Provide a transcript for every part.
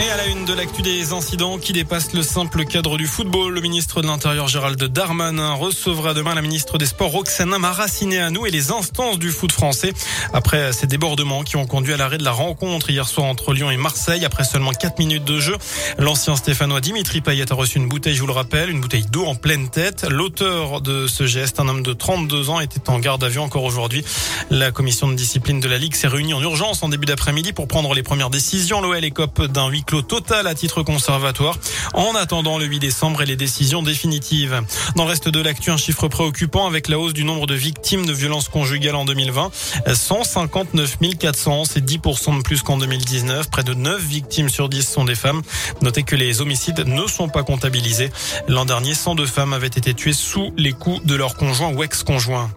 Et à la une de l'actu des incidents qui dépassent le simple cadre du football, le ministre de l'Intérieur Gérald Darmanin recevra demain la ministre des Sports Roxana nous et les instances du foot français après ces débordements qui ont conduit à l'arrêt de la rencontre hier soir entre Lyon et Marseille après seulement 4 minutes de jeu. L'ancien Stéphanois Dimitri Payet a reçu une bouteille, je vous le rappelle, une bouteille d'eau en pleine tête. L'auteur de ce geste, un homme de 32 ans, était en garde à vue encore aujourd'hui. La commission de discipline de la Ligue s'est réunie en urgence en début d'après-midi pour prendre les premières décisions. L'OL écope total à titre conservatoire en attendant le 8 décembre et les décisions définitives. Dans le reste de l'actu, un chiffre préoccupant avec la hausse du nombre de victimes de violences conjugales en 2020. 159 400, c'est 10% de plus qu'en 2019. Près de 9 victimes sur 10 sont des femmes. Notez que les homicides ne sont pas comptabilisés. L'an dernier, 102 femmes avaient été tuées sous les coups de leur conjoint ou ex-conjoint.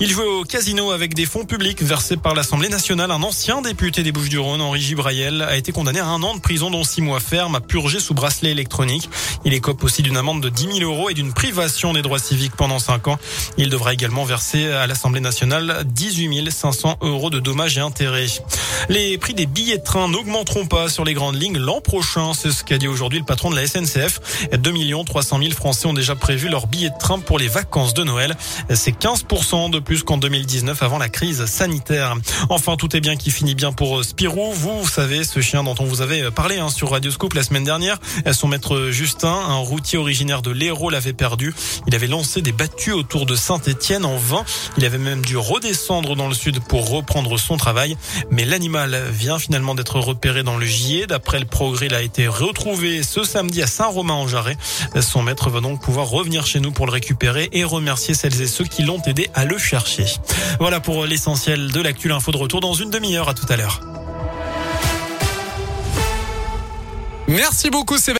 Il jouait au casino avec des fonds publics versés par l'Assemblée nationale. Un ancien député des Bouches-du-Rhône, Henri Gibraïel, a été condamné à un an de prison dont six mois ferme à purger sous bracelet électronique. Il écope aussi d'une amende de 10 000 euros et d'une privation des droits civiques pendant cinq ans. Il devra également verser à l'Assemblée nationale 18 500 euros de dommages et intérêts. Les prix des billets de train n'augmenteront pas sur les grandes lignes l'an prochain. C'est ce qu'a dit aujourd'hui le patron de la SNCF. 2 300 000 Français ont déjà prévu leur billet de train pour les vacances de Noël. C'est 15% de plus qu'en 2019 avant la crise sanitaire. Enfin, tout est bien qui finit bien pour Spirou. Vous, vous savez, ce chien dont on vous avait parlé hein, sur Radio Scoop la semaine dernière. Son maître Justin, un routier originaire de l'Hérault, l'avait perdu. Il avait lancé des battues autour de Saint-Étienne en vain. Il avait même dû redescendre dans le sud pour reprendre son travail. Mais l'animal vient finalement d'être repéré dans le Gier. D'après le progrès, il a été retrouvé ce samedi à Saint-Romain-en-Jarret. Son maître va donc pouvoir revenir chez nous pour le récupérer et remercier celles et ceux qui l'ont aidé à le Voilà pour l'essentiel de l'actu. Info de retour dans une demi-heure. À tout à l'heure. Merci beaucoup,